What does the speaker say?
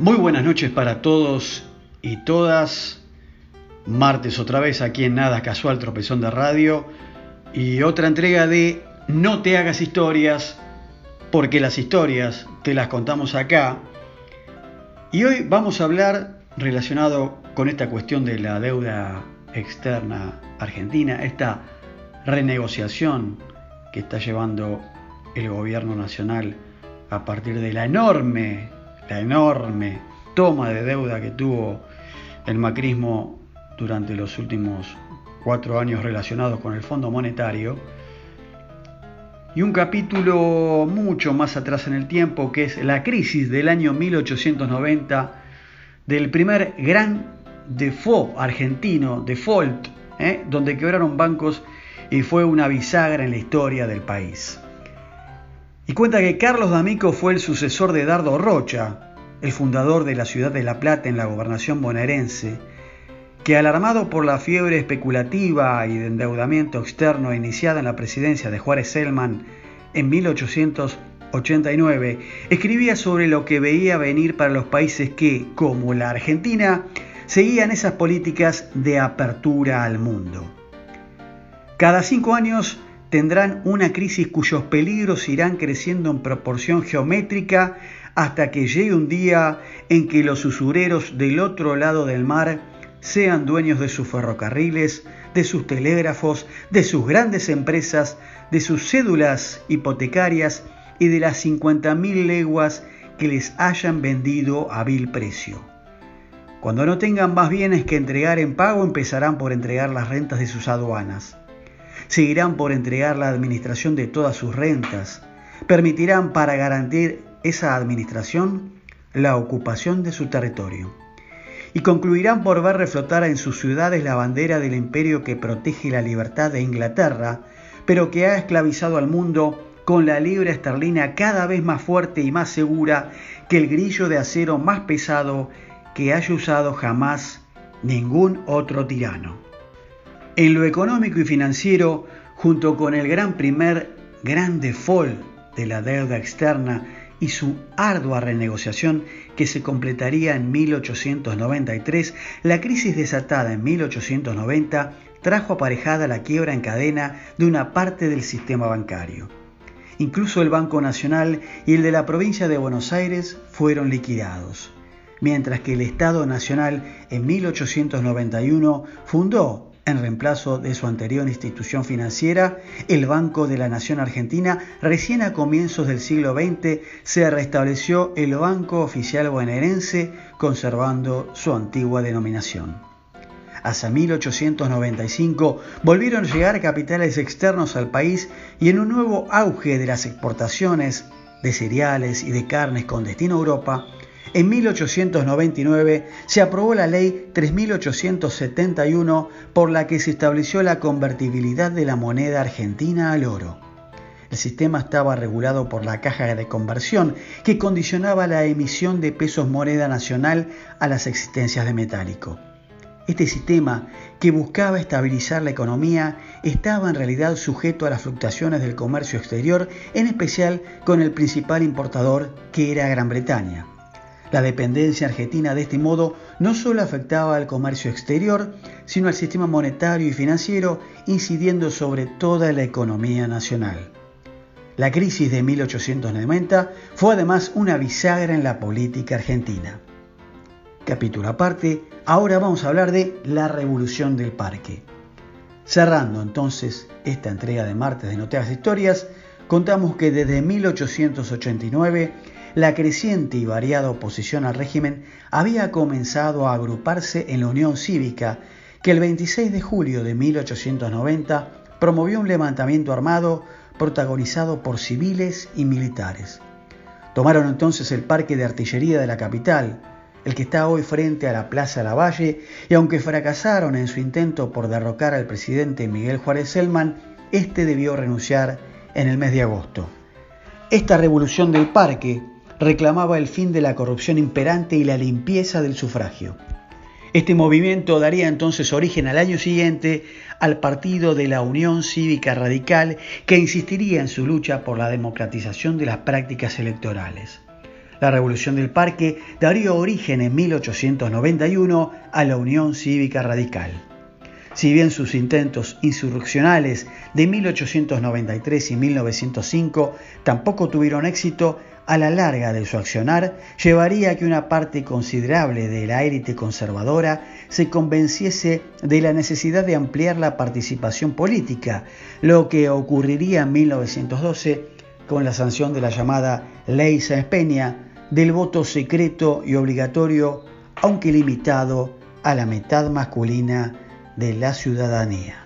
Muy buenas noches para todos y todas. Martes otra vez aquí en Nada Casual Tropezón de Radio y otra entrega de No te hagas historias, porque las historias te las contamos acá. Y hoy vamos a hablar relacionado con esta cuestión de la deuda externa argentina, esta renegociación que está llevando el gobierno nacional a partir de la enorme, la enorme toma de deuda que tuvo el macrismo durante los últimos cuatro años relacionados con el Fondo Monetario, y un capítulo mucho más atrás en el tiempo, que es la crisis del año 1890, del primer gran default argentino, default, ¿eh? donde quebraron bancos y fue una bisagra en la historia del país. Y cuenta que Carlos D'Amico fue el sucesor de Dardo Rocha, el fundador de la ciudad de La Plata en la gobernación bonaerense, que alarmado por la fiebre especulativa y de endeudamiento externo iniciada en la presidencia de Juárez Selman en 1889, escribía sobre lo que veía venir para los países que, como la Argentina, seguían esas políticas de apertura al mundo. Cada cinco años tendrán una crisis cuyos peligros irán creciendo en proporción geométrica hasta que llegue un día en que los usureros del otro lado del mar sean dueños de sus ferrocarriles, de sus telégrafos, de sus grandes empresas, de sus cédulas hipotecarias y de las 50.000 leguas que les hayan vendido a vil precio. Cuando no tengan más bienes que entregar en pago, empezarán por entregar las rentas de sus aduanas. Seguirán por entregar la administración de todas sus rentas. Permitirán para garantir esa administración la ocupación de su territorio y concluirán por ver reflotar en sus ciudades la bandera del imperio que protege la libertad de Inglaterra, pero que ha esclavizado al mundo con la libra esterlina cada vez más fuerte y más segura que el grillo de acero más pesado que haya usado jamás ningún otro tirano. En lo económico y financiero, junto con el gran primer gran default de la deuda externa y su ardua renegociación que se completaría en 1893, la crisis desatada en 1890 trajo aparejada la quiebra en cadena de una parte del sistema bancario. Incluso el Banco Nacional y el de la provincia de Buenos Aires fueron liquidados, mientras que el Estado Nacional en 1891 fundó en reemplazo de su anterior institución financiera, el Banco de la Nación Argentina, recién a comienzos del siglo XX se restableció el Banco Oficial Bonaerense, conservando su antigua denominación. Hasta 1895 volvieron a llegar capitales externos al país y en un nuevo auge de las exportaciones de cereales y de carnes con destino a Europa, en 1899 se aprobó la ley 3871 por la que se estableció la convertibilidad de la moneda argentina al oro. El sistema estaba regulado por la caja de conversión que condicionaba la emisión de pesos moneda nacional a las existencias de metálico. Este sistema, que buscaba estabilizar la economía, estaba en realidad sujeto a las fluctuaciones del comercio exterior, en especial con el principal importador, que era Gran Bretaña. La dependencia argentina de este modo no solo afectaba al comercio exterior, sino al sistema monetario y financiero, incidiendo sobre toda la economía nacional. La crisis de 1890 fue además una bisagra en la política argentina. Capítulo aparte, ahora vamos a hablar de la revolución del parque. Cerrando entonces esta entrega de martes de Noteas Historias, contamos que desde 1889 la creciente y variada oposición al régimen había comenzado a agruparse en la Unión Cívica, que el 26 de julio de 1890 promovió un levantamiento armado protagonizado por civiles y militares. Tomaron entonces el parque de artillería de la capital, el que está hoy frente a la Plaza Lavalle, y aunque fracasaron en su intento por derrocar al presidente Miguel Juárez Selman, este debió renunciar en el mes de agosto. Esta revolución del parque reclamaba el fin de la corrupción imperante y la limpieza del sufragio. Este movimiento daría entonces origen al año siguiente al partido de la Unión Cívica Radical que insistiría en su lucha por la democratización de las prácticas electorales. La Revolución del Parque daría origen en 1891 a la Unión Cívica Radical. Si bien sus intentos insurreccionales de 1893 y 1905 tampoco tuvieron éxito, a la larga de su accionar llevaría a que una parte considerable de la élite conservadora se convenciese de la necesidad de ampliar la participación política, lo que ocurriría en 1912 con la sanción de la llamada Ley Sáenz Peña del voto secreto y obligatorio, aunque limitado a la mitad masculina de la ciudadanía.